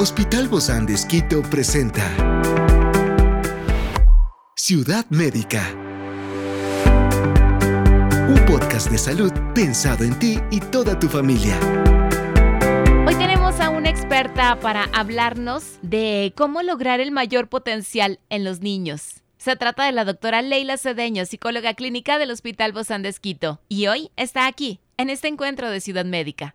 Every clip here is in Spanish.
Hospital Bozán de Esquito presenta Ciudad Médica. Un podcast de salud pensado en ti y toda tu familia. Hoy tenemos a una experta para hablarnos de cómo lograr el mayor potencial en los niños. Se trata de la doctora Leila Cedeño, psicóloga clínica del Hospital Bozán de Esquito, y hoy está aquí, en este encuentro de Ciudad Médica.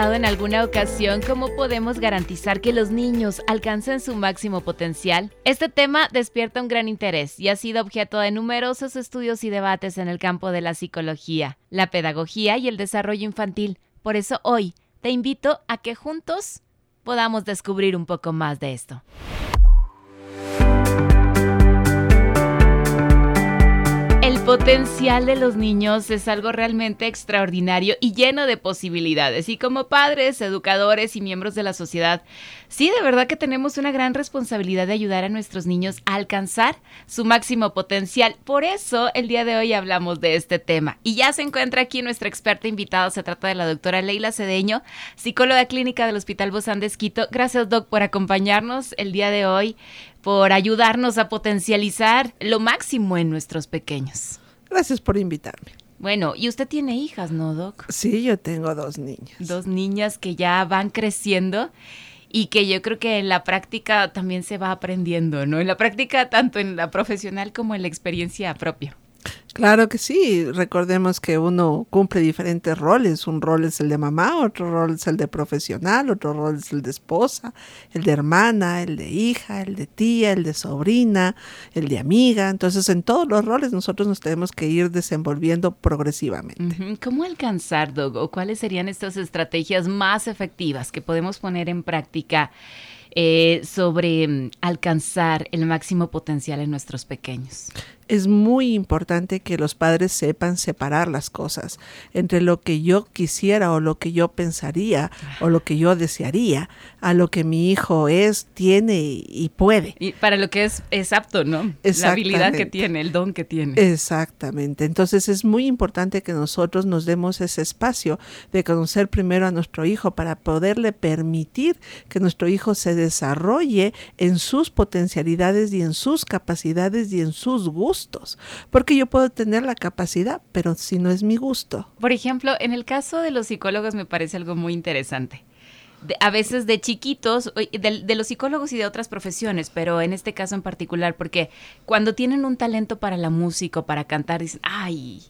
En alguna ocasión cómo podemos garantizar que los niños alcancen su máximo potencial? Este tema despierta un gran interés y ha sido objeto de numerosos estudios y debates en el campo de la psicología, la pedagogía y el desarrollo infantil. Por eso hoy te invito a que juntos podamos descubrir un poco más de esto. Potencial de los niños es algo realmente extraordinario y lleno de posibilidades. Y como padres, educadores y miembros de la sociedad, sí, de verdad que tenemos una gran responsabilidad de ayudar a nuestros niños a alcanzar su máximo potencial. Por eso el día de hoy hablamos de este tema. Y ya se encuentra aquí nuestra experta invitada. Se trata de la doctora Leila Cedeño, psicóloga clínica del Hospital Bozán de Esquito. Gracias, Doc, por acompañarnos el día de hoy por ayudarnos a potencializar lo máximo en nuestros pequeños. Gracias por invitarme. Bueno, y usted tiene hijas, ¿no, Doc? Sí, yo tengo dos niñas. Dos niñas que ya van creciendo y que yo creo que en la práctica también se va aprendiendo, ¿no? En la práctica tanto en la profesional como en la experiencia propia. Claro que sí, recordemos que uno cumple diferentes roles, un rol es el de mamá, otro rol es el de profesional, otro rol es el de esposa, el de hermana, el de hija, el de tía, el de sobrina, el de amiga, entonces en todos los roles nosotros nos tenemos que ir desenvolviendo progresivamente. ¿Cómo alcanzar, Dogo? ¿Cuáles serían estas estrategias más efectivas que podemos poner en práctica? Eh, sobre mm, alcanzar el máximo potencial en nuestros pequeños es muy importante que los padres sepan separar las cosas entre lo que yo quisiera o lo que yo pensaría o lo que yo desearía a lo que mi hijo es, tiene y puede. Y para lo que es, es apto, ¿no? La habilidad que tiene, el don que tiene. Exactamente. Entonces es muy importante que nosotros nos demos ese espacio de conocer primero a nuestro hijo para poderle permitir que nuestro hijo se desarrolle en sus potencialidades y en sus capacidades y en sus gustos porque yo puedo tener la capacidad, pero si no es mi gusto. Por ejemplo, en el caso de los psicólogos me parece algo muy interesante a veces de chiquitos, de, los psicólogos y de otras profesiones, pero en este caso en particular, porque cuando tienen un talento para la música o para cantar, dicen, ay,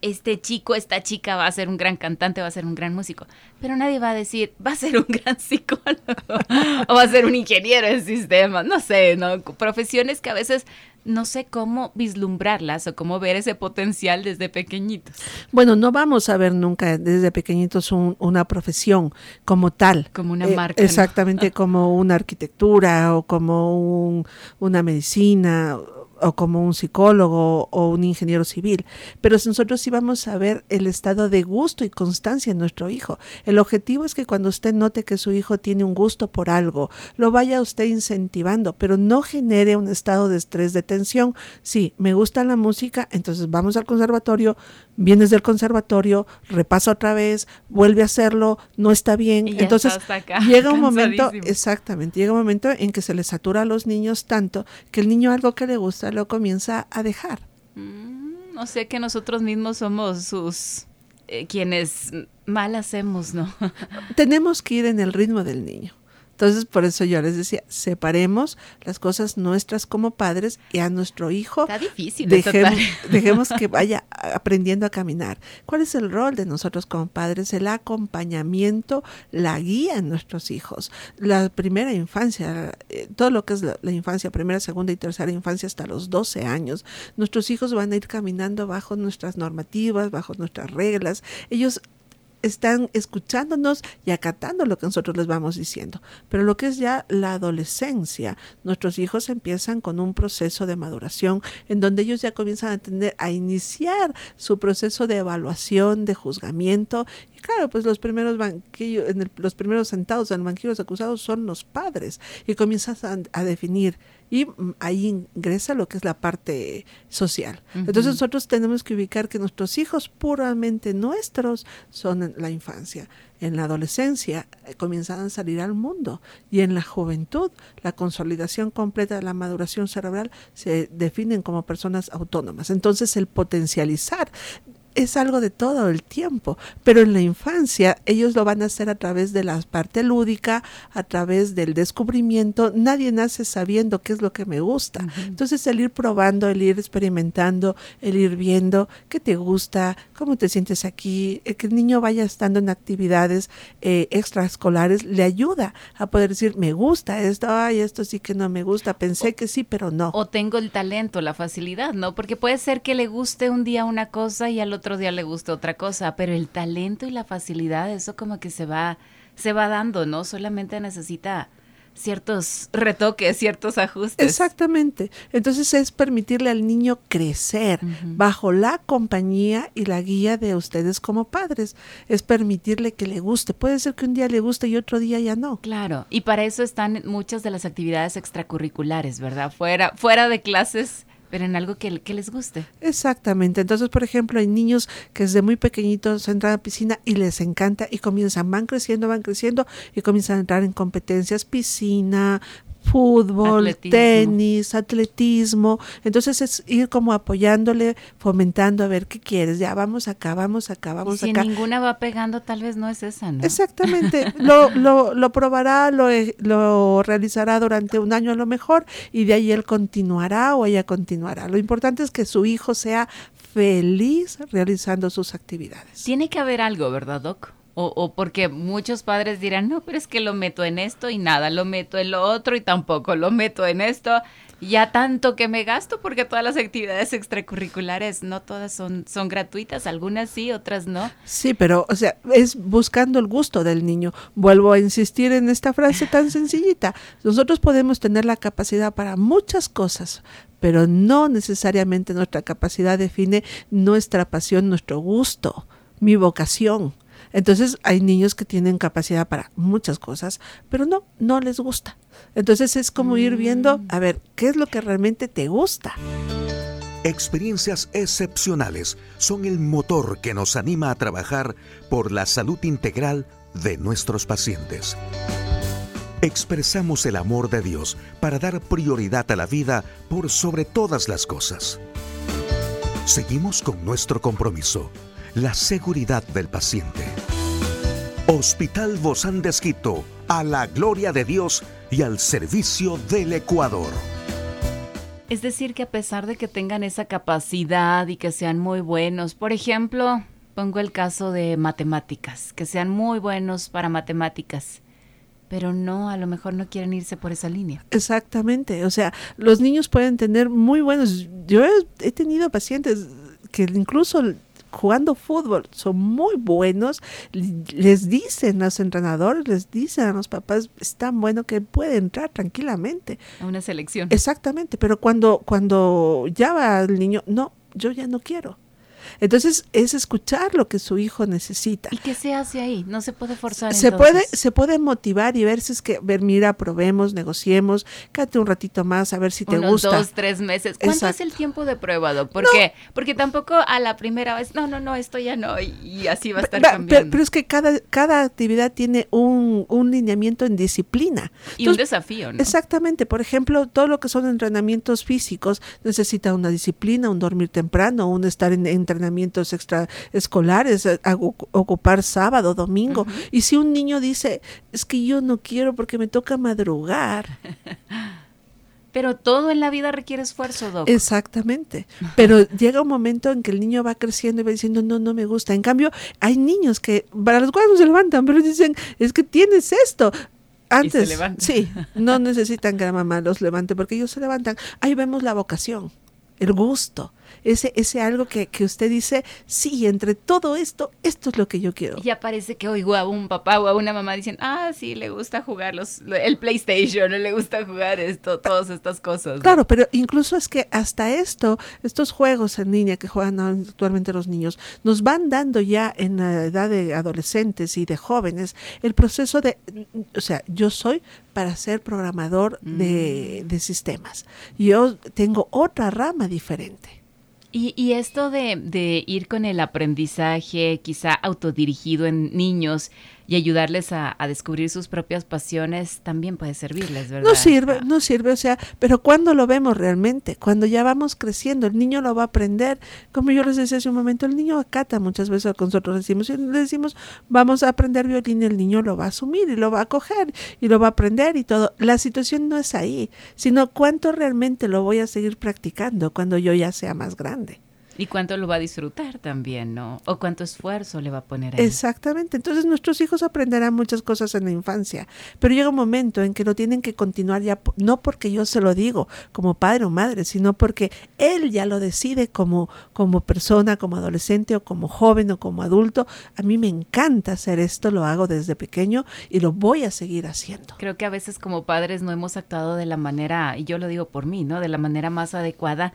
este chico, esta chica va a ser un gran cantante, va a ser un gran músico, pero nadie va a decir, va a ser un gran psicólogo o va a ser un ingeniero en sistemas, no sé, ¿no? Profesiones que a veces no sé cómo vislumbrarlas o cómo ver ese potencial desde pequeñitos. Bueno, no vamos a ver nunca desde pequeñitos una profesión como tal. Como una eh, marca. exactamente, como una arquitectura o como una medicina o como un psicólogo o un ingeniero civil, pero nosotros sí vamos a ver el estado de gusto y constancia en nuestro hijo. El objetivo es que cuando usted note que su hijo tiene un gusto por algo, lo vaya usted incentivando, pero no genere un estado de estrés, de tensión. Sí, me gusta la música, entonces vamos al conservatorio, vienes del conservatorio, repasa otra vez, vuelve a hacerlo, no está bien. Entonces llega un momento, exactamente, llega un momento en que se le satura a los niños tanto que el niño algo que le gusta lo comienza a dejar. Mm, no sé que nosotros mismos somos sus eh, quienes mal hacemos, ¿no? Tenemos que ir en el ritmo del niño. Entonces, por eso yo les decía, separemos las cosas nuestras como padres y a nuestro hijo. Está difícil. Dejemos, dejemos que vaya aprendiendo a caminar. ¿Cuál es el rol de nosotros como padres? El acompañamiento, la guía en nuestros hijos. La primera infancia, eh, todo lo que es la, la, infancia, primera, segunda y tercera infancia hasta los 12 años, nuestros hijos van a ir caminando bajo nuestras normativas, bajo nuestras reglas. Ellos están escuchándonos y acatando lo que nosotros les vamos diciendo. Pero lo que es ya la adolescencia, nuestros hijos empiezan con un proceso de maduración en donde ellos ya comienzan a tener, a iniciar su proceso de evaluación, de juzgamiento. Y claro, pues los primeros banquillos, en los primeros sentados en el banquillo de los acusados son los padres y comienzas a, a definir y mm, ahí ingresa lo que es la parte social. Entonces nosotros tenemos que ubicar que nuestros hijos puramente nuestros son en la infancia. En la adolescencia eh, comienzan a salir al mundo y en la juventud la consolidación completa de la maduración cerebral se definen como personas autónomas. Entonces el potencializar es algo de todo el tiempo, pero en la infancia ellos lo van a hacer a través de la parte lúdica, a través del descubrimiento. Nadie nace sabiendo qué es lo que me gusta. Entonces el ir probando, el ir experimentando, el ir viendo qué te gusta, cómo te sientes aquí, el que el niño vaya estando en actividades eh, extraescolares le ayuda a poder decir, me gusta esto, ay, esto sí que no me gusta, pensé que sí, pero no. O tengo el talento, la facilidad, ¿no? Porque puede ser que le guste un día una cosa y al otro otro día le gusta otra cosa, pero el talento y la facilidad, eso como que se va, se va dando, ¿no? Solamente necesita ciertos retoques, ciertos ajustes. Exactamente. Entonces es permitirle al niño crecer bajo la compañía y la guía de ustedes como padres. Es permitirle que le guste. Puede ser que un día le guste y otro día ya no. Claro. Y para eso están muchas de las actividades extracurriculares, ¿verdad? Fuera, fuera de clases pero en algo que, les guste. Exactamente. Entonces, por ejemplo, hay niños que desde muy pequeñitos entran a la piscina y les encanta y comienzan, van creciendo, van creciendo y comienzan a entrar en competencias, piscina, fútbol, tenis, atletismo. Entonces es ir como apoyándole, fomentando a ver qué quieres. Ya vamos acá, vamos acá, vamos y si ninguna va pegando, tal vez no es esa, ¿no? Exactamente. lo, lo, lo probará, lo, e, lo realizará durante un año a lo mejor y de ahí él continuará o ella continuará. Lo importante es que su hijo sea feliz realizando sus actividades. Tiene que haber algo, ¿verdad, Doc? O, o, porque muchos padres dirán, no, pero es que lo meto en esto y nada, lo meto en lo otro y tampoco lo meto en esto. Ya tanto que me gasto porque todas las actividades extracurriculares, no todas son, son gratuitas, algunas sí, otras no. Sí, pero, o sea, es buscando el gusto del niño. Vuelvo a insistir en esta frase tan sencillita. Nosotros podemos tener la capacidad para muchas cosas, pero no necesariamente nuestra capacidad define nuestra pasión, nuestro gusto, mi vocación. Entonces hay niños que tienen capacidad para muchas cosas, pero no, no les gusta. Entonces es como ir viendo, mm. a ver, ¿qué es lo que realmente te gusta? Experiencias excepcionales son el motor que nos anima a trabajar por la salud integral de nuestros pacientes. Expresamos el amor de Dios para dar prioridad a la vida por sobre todas las cosas. Seguimos con nuestro compromiso la seguridad del paciente. Hospital Bozán de Esquito, a la gloria de Dios y al servicio del Ecuador. Es decir, que a pesar de que tengan esa capacidad y que sean muy buenos, por ejemplo, pongo el caso de matemáticas, que sean muy buenos para matemáticas, pero no, a lo mejor no quieren irse por esa línea. Exactamente, o sea, los niños pueden tener muy buenos, yo he, he tenido pacientes que incluso jugando fútbol son muy buenos, les dicen a los entrenadores, les dicen a los papás, es tan bueno que puede entrar tranquilamente. A una selección. Exactamente, pero cuando, cuando ya va el niño, no, yo ya no quiero. Entonces es escuchar lo que su hijo necesita. ¿Y qué se hace ahí? No se puede forzar. Se puede, se puede motivar y ver si es que, ver, mira, probemos, negociemos, quédate un ratito más a ver si te Unos gusta. dos, tres meses. ¿Cuánto es el tiempo de prueba, Doc? Porque, porque tampoco a la primera vez, no, no, no, esto ya no, y, así va a estar cambiando. Pero, es que cada, cada actividad tiene un, un lineamiento en disciplina. Y un desafío, ¿no? Exactamente. Por ejemplo, todo lo que son entrenamientos físicos necesita una disciplina, un dormir temprano, un estar en entrenamiento entrenamientos extraescolares, eh, ocupar sábado, domingo. Y si un niño dice, es que yo no quiero porque me toca madrugar. Pero todo en la vida requiere esfuerzo, Doc. Exactamente. Pero llega un momento en que el niño va creciendo y va diciendo, no, no me gusta. En cambio, hay niños que para los cuales no se levantan, pero dicen, es que tienes esto. Antes, sí, no necesitan que la mamá los levante porque ellos se levantan. Ahí vemos la vocación, el gusto ese, ese algo que, que, usted dice, sí, entre todo esto, esto es lo que yo quiero. Ya parece que oigo a un papá o a una mamá dicen, ah, sí, le gusta jugar los, el PlayStation, le gusta jugar esto, todas estas cosas. Claro, pero incluso es que hasta esto, estos juegos en línea que juegan actualmente los niños, nos van dando ya en la edad de adolescentes y de jóvenes el proceso de, o sea, yo soy para ser programador de, mm. de sistemas. Yo tengo otra rama diferente. Y, esto de, de, ir con el aprendizaje quizá autodirigido en niños y ayudarles a, descubrir sus propias pasiones también puede servirles, ¿verdad? No sirve, no sirve, o sea, pero cuando lo vemos realmente, cuando ya vamos creciendo, el niño lo va a aprender. Como yo les decía hace un momento, el niño acata muchas veces con nosotros decimos, y le decimos, vamos a aprender violín, el niño lo va a asumir y lo va a coger y lo va a aprender y todo. La situación no es ahí, sino cuánto realmente lo voy a seguir practicando cuando yo ya sea más grande. Y cuánto lo va a disfrutar también, ¿no? O cuánto esfuerzo le va a poner ahí. Exactamente. Entonces nuestros hijos aprenderán muchas cosas en la infancia, pero llega un momento en que lo tienen que continuar ya, no porque yo se lo digo como padre o madre, sino porque él ya lo decide como, como persona, como adolescente o como joven o como adulto. A mí me encanta hacer esto, lo hago desde pequeño y lo voy a seguir haciendo. Creo que a veces como padres no hemos actuado de la manera, y yo lo digo por mí, ¿no? De la manera más adecuada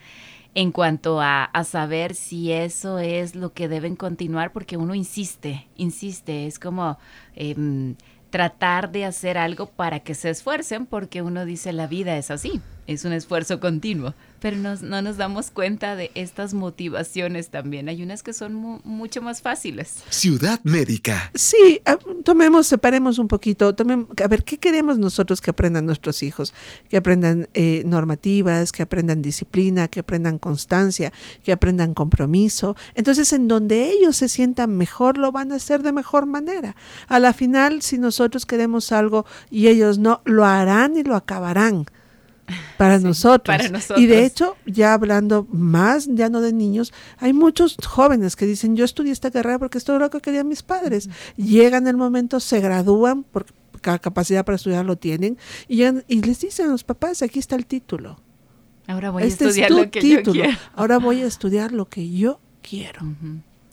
en cuanto a, saber si eso es lo que deben continuar, porque uno insiste, insiste, es como em, tratar de hacer algo para que se esfuercen, porque uno dice la vida es así, es un esfuerzo continuo pero no nos damos cuenta de estas motivaciones también. Hay unas que son mucho más fáciles. Ciudad médica. Sí, ah, tomemos, separemos un poquito. a ver, ¿qué queremos nosotros que aprendan nuestros hijos? Que aprendan eh, normativas, que aprendan disciplina, que aprendan constancia, que aprendan compromiso. Entonces, en donde ellos se sientan mejor, lo van a hacer de mejor manera. A la final, si nosotros queremos algo y ellos no, lo harán y lo acabarán para, nosotros. Y de hecho, ya hablando más, ya no de niños, hay muchos jóvenes que dicen, yo estudié esta carrera porque esto es lo que querían mis padres. Llegan el momento, se gradúan, porque capacidad para estudiar lo tienen, y, y les dicen a los papás, aquí está el título. Ahora voy a este estudiar lo que yo quiero. Ahora voy a estudiar lo que yo quiero.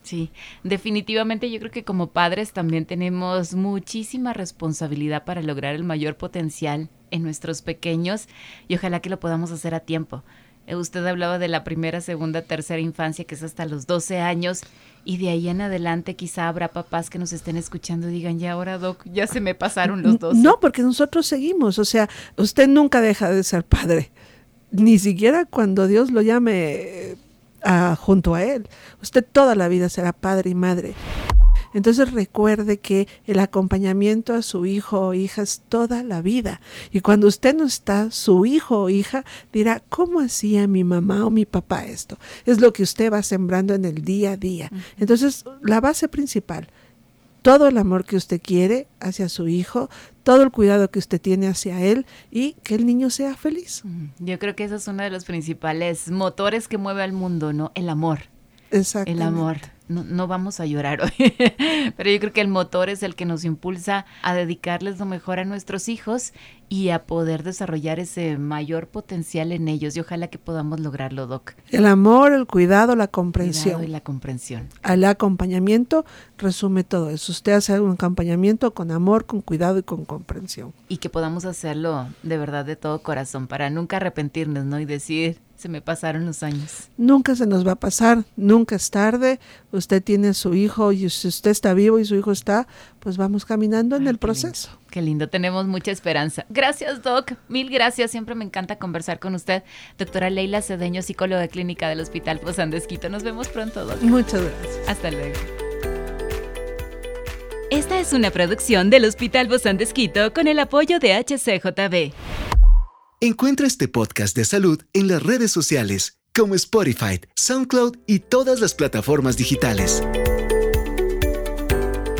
Sí, definitivamente yo creo que como padres también tenemos muchísima responsabilidad para lograr el mayor potencial en nuestros pequeños y ojalá que lo podamos hacer a tiempo. Eh, usted hablaba de la primera, segunda, tercera infancia, que es hasta los 12 años, y de ahí en adelante quizá habrá papás que nos estén escuchando y digan, ya ahora, Doc, ya se me pasaron los dos. No, porque nosotros seguimos, o sea, usted nunca deja de ser padre, ni siquiera cuando Dios lo llame junto a Él. Usted toda la vida será padre y madre. Entonces recuerde que el acompañamiento a su hijo o hija es toda la vida. Y cuando usted no está, su hijo o hija dirá, ¿cómo hacía mi mamá o mi papá esto? Es lo que usted va sembrando en el día a día. Entonces, la base principal, todo el amor que usted quiere hacia su hijo, todo el cuidado que usted tiene hacia él y que el niño sea feliz. Yo creo que eso es uno de los principales motores que mueve al mundo, ¿no? El amor. Exacto. El amor no, no, vamos a llorar hoy, pero yo creo que el motor es el que nos impulsa a dedicarles lo mejor a nuestros hijos y a poder desarrollar ese mayor potencial en ellos y ojalá que podamos lograrlo, Doc. El amor, el cuidado, la comprensión. y la comprensión. El acompañamiento resume todo eso. Usted hace un acompañamiento con amor, con cuidado y con comprensión. Y que podamos hacerlo de verdad de todo corazón para nunca arrepentirnos, ¿no? Y decir, se me pasaron los años. Nunca se nos va a pasar, nunca es tarde. Usted tiene su hijo y si usted está vivo y su hijo está, pues vamos caminando en el proceso. Qué lindo, tenemos mucha esperanza. Gracias, Doc. Mil gracias. Siempre me encanta conversar con usted. Doctora Leila Cedeño, psicóloga clínica del Hospital Posandesquito. Nos vemos pronto, Doc. Muchas gracias. Hasta luego. Esta es una producción del Hospital Bosandesquito con el apoyo de HCJB. Encuentra este podcast de salud en las redes sociales como Spotify, SoundCloud y todas las plataformas digitales.